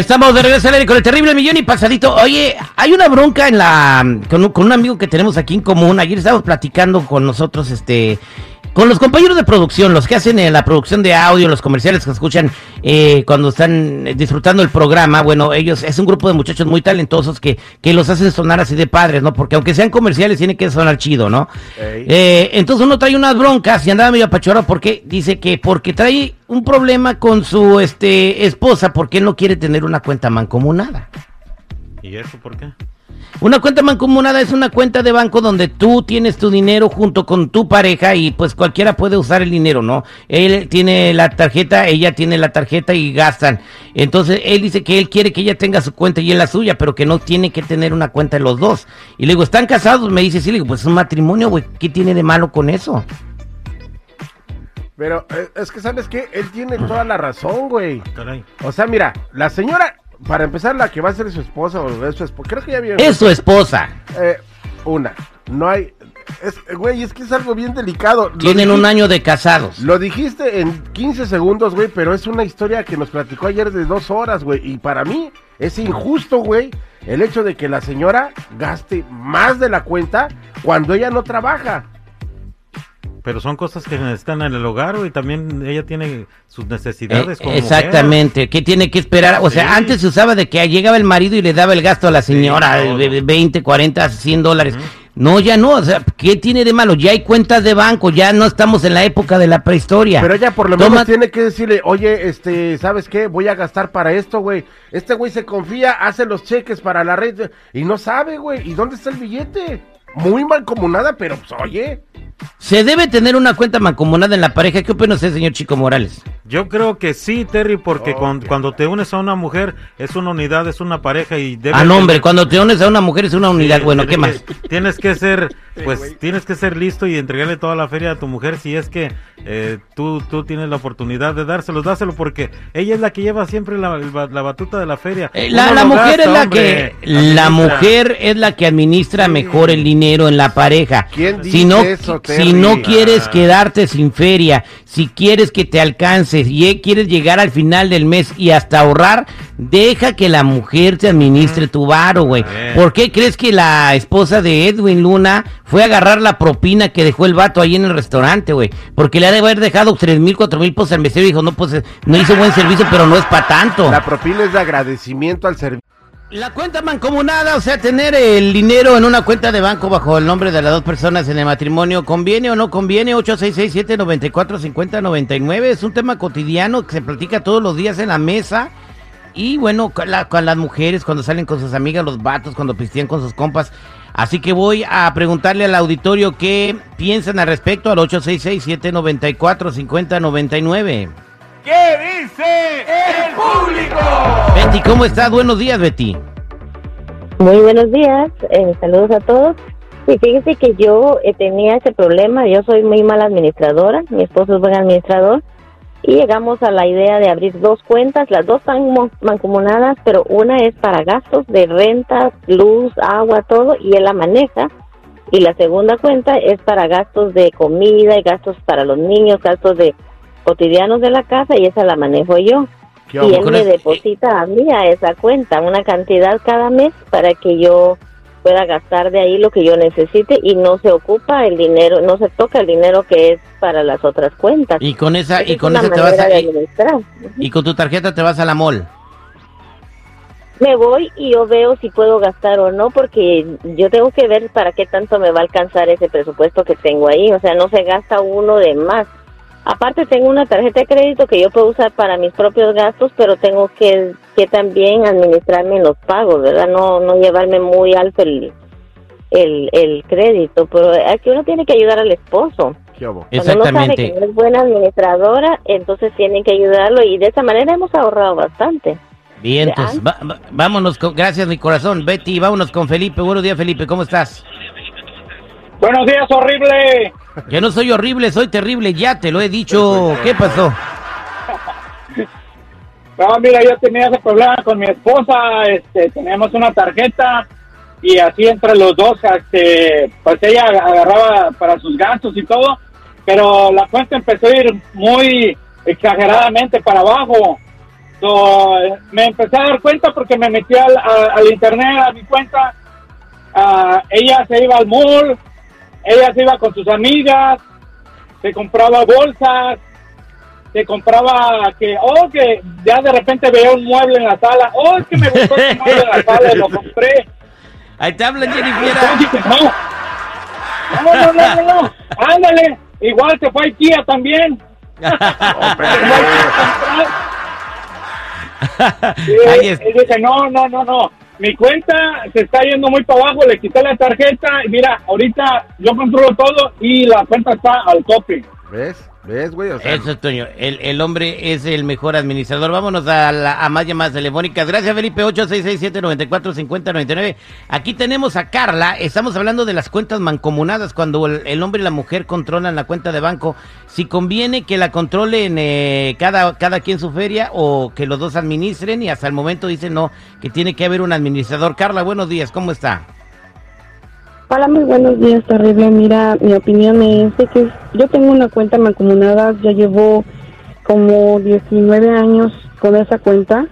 Estamos de regreso con el terrible millón y pasadito. Oye, hay una bronca en la con con un amigo que tenemos aquí en común. Ayer estábamos platicando con nosotros, este, con los compañeros de producción, los que hacen eh, la producción de audio, los comerciales que escuchan eh, cuando están disfrutando el programa. Bueno, ellos es un grupo de muchachos muy talentosos que, que los hacen sonar así de padres, ¿no? Porque aunque sean comerciales, tiene que sonar chido, ¿no? Eh, entonces uno trae unas broncas y andaba medio apachorrado porque dice que porque trae un problema con su este esposa porque no quiere tener una cuenta mancomunada. ¿Y eso por qué? Una cuenta mancomunada es una cuenta de banco donde tú tienes tu dinero junto con tu pareja y pues cualquiera puede usar el dinero, ¿no? Él tiene la tarjeta, ella tiene la tarjeta y gastan. Entonces él dice que él quiere que ella tenga su cuenta y él la suya, pero que no tiene que tener una cuenta de los dos. Y le digo, ¿están casados? Me dice, sí, le digo, pues es un matrimonio, güey, ¿qué tiene de malo con eso? Pero eh, es que, ¿sabes qué? Él tiene toda la razón, güey. Caray. O sea, mira, la señora, para empezar, la que va a ser su esposa o es su esposa, creo que ya vio. Es su esposa. Eh, una, no hay. Es, güey, es que es algo bien delicado. Tienen un año de casados. Lo dijiste en 15 segundos, güey, pero es una historia que nos platicó ayer de dos horas, güey. Y para mí es injusto, güey, el hecho de que la señora gaste más de la cuenta cuando ella no trabaja. Pero son cosas que necesitan en el hogar y también ella tiene sus necesidades Eh, como exactamente, ¿qué tiene que esperar? O sea, Sí. antes se usaba de que llegaba el marido y le daba el gasto a la señora, todo. de de 20, 40, 100 dólares. No, ya no, o sea, ¿qué tiene de malo? Ya hay cuentas de banco, ya no estamos en la época de la prehistoria. Pero ella por lo Toma- menos tiene que decirle, oye, este, ¿sabes qué? Voy a gastar para esto, güey. Este güey se confía, hace los cheques para la red y no sabe, güey. ¿Y dónde está el billete? Muy mancomunada, pero pues, oye. Se debe tener una cuenta mancomunada en la pareja. ¿Qué opina usted, señor Chico Morales? Yo creo que sí, Terry, porque cuando te unes a una mujer es una unidad, es una pareja y debe Ah, no, hombre, tener- cuando te unes a una mujer es una unidad. Sí, bueno, ¿qué más? Tienes que ser, pues, tienes que ser listo y entregarle toda la feria a tu mujer si es que eh, tú, tú tienes la oportunidad de dárselo, dáselo porque ella es la que lleva siempre la, la batuta de la feria. Eh, La, mujer gasta, es la hombre, que la administra. mujer es la que administra mejor el dinero en la pareja. ¿Quién si dice no eso, si Terry? no quieres Ah. quedarte sin feria, si quieres que te alcance, si eh, quieres llegar al final del mes y hasta ahorrar, deja que la mujer te administre tu varo, güey. ¿Por qué crees que la esposa de Edwin Luna fue a agarrar la propina que dejó el vato ahí en el restaurante, güey? Porque le ha de haber dejado tres mil, cuatro mil pesos al mesero y dijo, no, pues no hizo buen servicio, pero no es para tanto. La propina es de agradecimiento al servicio. La cuenta mancomunada, o sea, tener el dinero en una cuenta de banco bajo el nombre de las dos personas en el matrimonio, ¿conviene o no conviene? 8667-945099 es un tema cotidiano que se platica todos los días en la mesa. Y bueno, con, la- con las mujeres, cuando salen con sus amigas, los vatos, cuando pistean con sus compas. Así que voy a preguntarle al auditorio qué piensan al respecto al 866-794-5099. ¿Qué dice el público? Betty, ¿cómo estás? Buenos días, Betty. Muy buenos días, eh, saludos a todos. Sí, fíjese que yo eh, tenía ese problema, yo soy muy mala administradora, mi esposo es buen administrador, y llegamos a la idea de abrir dos cuentas, las dos están mancomunadas, pero una es para gastos de renta, luz, agua, todo, y él la maneja, y la segunda cuenta es para gastos de comida y gastos para los niños, gastos de cotidianos de la casa, y esa la manejo yo ¿Qué y él me deposita a mí a esa cuenta una cantidad cada mes para que yo pueda gastar de ahí lo que yo necesite y no se ocupa el dinero, no se toca el dinero que es para las otras cuentas. Y con esa, Esa y con esa te vas a, y, y con tu tarjeta te vas a la mall. Me voy y yo veo si puedo gastar o no porque yo tengo que ver para qué tanto me va a alcanzar ese presupuesto que tengo ahí, o sea, no se gasta uno de más. Aparte tengo una tarjeta de crédito que yo puedo usar para mis propios gastos, pero tengo que, que también administrarme en los pagos, ¿verdad? No, no llevarme muy alto el, el, el crédito, pero aquí uno tiene que ayudar al esposo. Cuando uno sabe que Exactamente. no es buena administradora, entonces tienen que ayudarlo y de esa manera hemos ahorrado bastante. Bien, entonces, va- va- vámonos con, gracias mi corazón, Betty, vámonos con Felipe. Buenos días, Felipe, ¿cómo estás? Buenos días, horrible. Yo no soy horrible, soy terrible, ya te lo he dicho. ¿Qué pasó? No, mira, yo tenía ese problema con mi esposa, este, teníamos una tarjeta y así entre los dos, este, pues ella agarraba para sus gastos y todo, pero la cuenta empezó a ir muy exageradamente para abajo So, me empecé a dar cuenta porque me metí al, al internet a mi cuenta. Ah, ella se iba al mall, ella se iba con sus amigas, se compraba bolsas, se compraba que, oh, que ya de repente veía un mueble en la sala, oh, es que me gustó ese mueble en la sala y lo compré. Ahí te hablan, Jennifer. no. No, no, no, no. Ándale. Igual se fue a Ikea también. Ahí es- y dije, no, no, no, no. Mi cuenta se está yendo muy para abajo, le quité la tarjeta y mira, ahorita yo controlo todo y la cuenta está al tope. ¿Ves? ¿Ves, güey? O sea, Eso es, Toño. El, el hombre es el mejor administrador. Vámonos a, la- a más llamadas telefónicas. Gracias, Felipe. 8667-945099. Aquí tenemos a Carla. Estamos hablando de las cuentas mancomunadas. Cuando el, el hombre y la mujer controlan la cuenta de banco. Si conviene que la controlen eh, cada, cada quien su feria o que los dos administren. Y hasta el momento dicen no, que tiene que haber un administrador. Carla, buenos días. ¿Cómo está? Hola, muy buenos días, terrible. Mira, mi opinión es de que yo tengo una cuenta mancomunada, ya llevo como 19 años con esa cuenta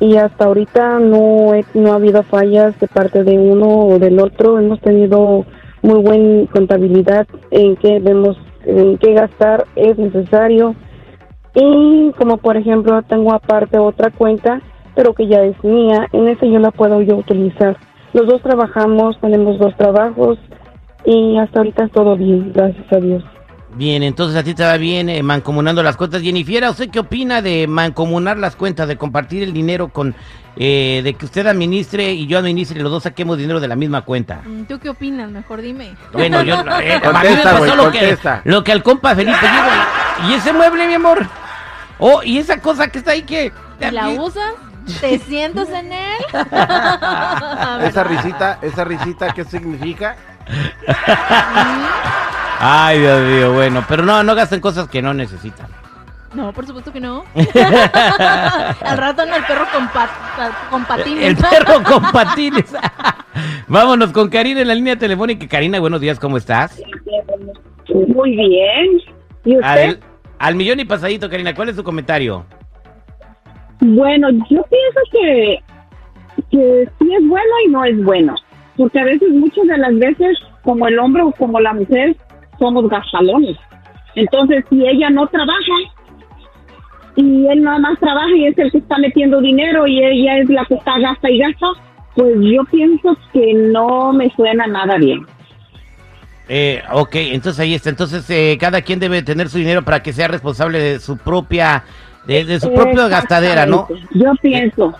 y hasta ahorita no, he- no ha habido fallas de parte de uno o del otro. Hemos tenido muy buena contabilidad en qué vemos, en qué gastar es necesario. Y como por ejemplo tengo aparte otra cuenta, pero que ya es mía, en esa yo la puedo yo utilizar. Los dos trabajamos, tenemos dos trabajos y hasta ahorita es todo bien, gracias a Dios. Bien, entonces a ti te va bien eh, mancomunando las cuentas. Jennifer, ¿usted qué opina de mancomunar las cuentas, de compartir el dinero con, eh, de que usted administre y yo administre y los dos saquemos dinero de la misma cuenta? Mm, ¿Tú qué opinas? Mejor dime. Bueno, yo, eh, a mí me Contesta, pasó lo que, contesta. lo que al compa Felipe llega y, y ese mueble, mi amor. Oh, y esa cosa que está ahí que... ¿Y ¿La usas? ¿Te sientas en él? esa risita, esa risita, ¿qué significa? Ay, Dios mío, bueno, pero no, no gasten cosas que no necesitan. No, por supuesto que no. Al rato anda el perro con, pat- con patines. El perro con patines. Vámonos con Karina en la línea telefónica. Karina, buenos días, ¿cómo estás? Muy bien. ¿Y Al, al millón y pasadito, Karina, ¿cuál es tu comentario? Bueno, yo pienso que, que sí es bueno y no es bueno. Porque a veces, muchas de las veces, como el hombre o como la mujer, somos gastalones. Entonces, si ella no trabaja y él nada más trabaja y es el que está metiendo dinero y ella es la que está gasta y gasta, pues yo pienso que no me suena nada bien. Eh, ok, entonces ahí está. Entonces eh, cada quien debe tener su dinero para que sea responsable de su propia, de, de su propia gastadera, ¿no? Yo pienso.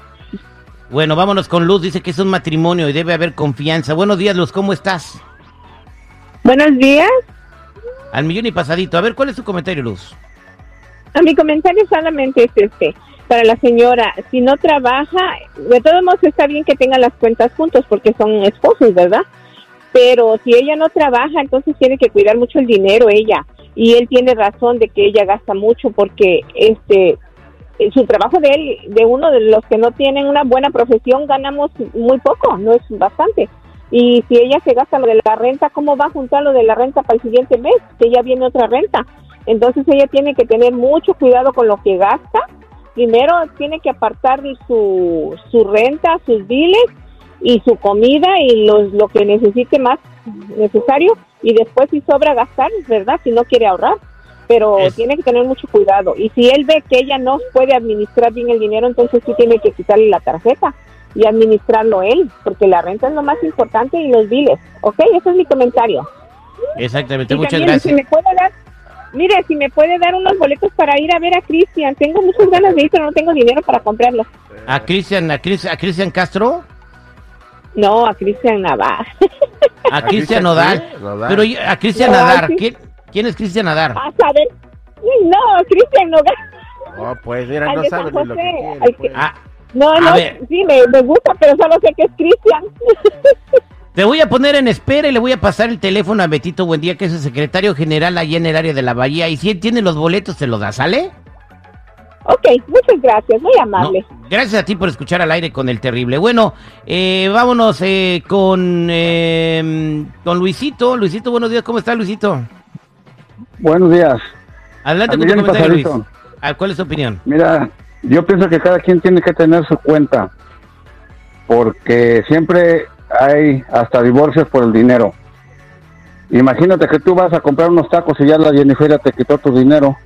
Bueno, vámonos con Luz. Dice que es un matrimonio y debe haber confianza. Buenos días, Luz. ¿Cómo estás? Buenos días. Al millón y pasadito. A ver, ¿cuál es tu comentario, Luz? A mi comentario solamente es este. Para la señora, si no trabaja, de todos modos está bien que tengan las cuentas juntos porque son esposos, ¿verdad? Pero si ella no trabaja, entonces tiene que cuidar mucho el dinero ella. Y él tiene razón de que ella gasta mucho porque este eh, su trabajo de él, de uno de los que no tienen una buena profesión, ganamos muy poco, no es bastante. Y si ella se gasta lo de la renta, ¿cómo va a juntar lo de la renta para el siguiente mes? Que ya viene otra renta. Entonces ella tiene que tener mucho cuidado con lo que gasta. Primero tiene que apartar su, su renta, sus biles y su comida y los, lo que necesite más necesario. Y después si sobra gastar, ¿verdad? Si no quiere ahorrar. Pero Es- tiene que tener mucho cuidado. Y si él ve que ella no puede administrar bien el dinero, entonces sí tiene que quitarle la tarjeta y administrarlo él, porque la renta es lo más importante y los biles. ¿Ok? Ese es mi comentario. Exactamente, Y muchas también, gracias. Si me puede dar, mire, si me puede dar unos boletos para ir a ver a Cristian. Tengo muchas ganas de ir, pero no tengo dinero para comprarlos. A Cristian, a Cris- a Cristian Castro, No, a Cristian Navarro. a ¿A Cristian? Nodal. Pero a Cristian No, Nadar. ¿Quién, quién es Cristian Nadar? a saber. No, Cristian Nogal. Oh, pues mira, Al no saben ni lo que José, que- pues. Ah, No, no, ver. sí, me, me gusta, pero solo sé que es Cristian. te voy a poner en espera y le voy a pasar el teléfono a Betito Buendía, que es el secretario general allá en el área de la Bahía. Y si él tiene los boletos, te los da, ¿sale? Ok, muchas gracias, muy No, amable. gracias a ti por escuchar al aire con el terrible. Bueno, eh, vámonos eh, con, eh, con Luisito. Luisito, buenos días. ¿Cómo está, Luisito? Buenos días. Adelante con tu comentario, Luis. Ah, ¿Cuál es tu opinión? Mira, Yo pienso que cada quien tiene que tener su cuenta, porque siempre hay hasta divorcios por el dinero. Imagínate que tú vas a comprar unos tacos y ya la Jennifer te quitó tu dinero.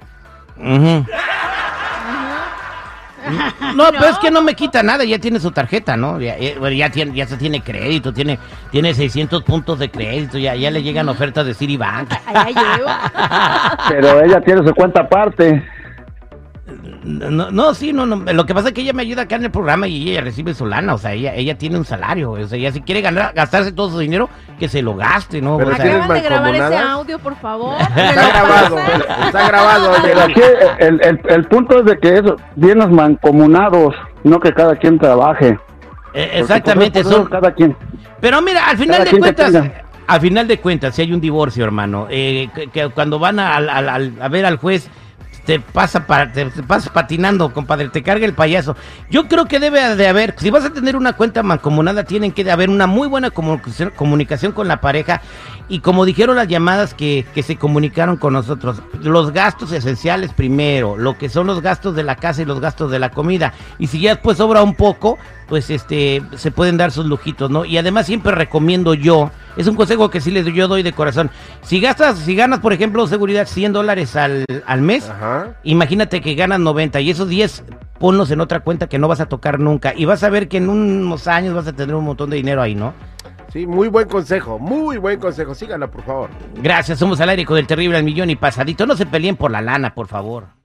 No, pero es que no me quita nada, ya tiene su tarjeta, ¿no? Ya, ya- bueno, ya tiene, ya se tiene crédito, tiene, tiene 600 puntos de crédito, ya, ya le llegan ofertas de Citibank. Allá llevo. Pero ella tiene su cuenta aparte. No, no, sí, no, no. Lo que pasa es que ella me ayuda acá en el programa y ella recibe su lana, o sea, ella, ella tiene un salario, o sea, ella si quiere ganar, gastarse todo su dinero, que se lo gaste, ¿no? Pero O sea, ¿tienes Acaban de grabar ese audio, por favor. ¿Me Está grabado, está grabado. oye. Pero aquí el, el, el punto es de que es bienes mancomunados, no que cada quien trabaje. eh, Porque, exactamente, pues, eso son, cada quien. Pero mira, al final Cada de cuentas, al final de cuentas, si hay un divorcio, hermano, eh, que, que cuando van a, al- al- a ver al juez, te pasa para, te, te patinando, compadre, te carga el payaso. Yo creo que debe de haber, si vas a tener una cuenta mancomunada, tienen que haber una muy buena comunicación, comunicación con la pareja. Y como dijeron las llamadas que, que se comunicaron con nosotros, los gastos esenciales primero, lo que son los gastos de la casa y los gastos de la comida. Y si ya después sobra un poco, pues este se pueden dar sus lujitos, ¿no? Y además siempre recomiendo yo, es un consejo que sí les yo doy de corazón. Si gastas, si ganas, por ejemplo, seguridad 100 dólares al, al mes, Ajá. imagínate que ganas 90 y esos 10 ponlos en otra cuenta que no vas a tocar nunca y vas a ver que en unos años vas a tener un montón de dinero ahí, ¿no? Sí, muy buen consejo, muy buen consejo. Síganla, por favor. Gracias, somos al aire con el terrible al millón y pasadito. No se peleen por la lana, por favor.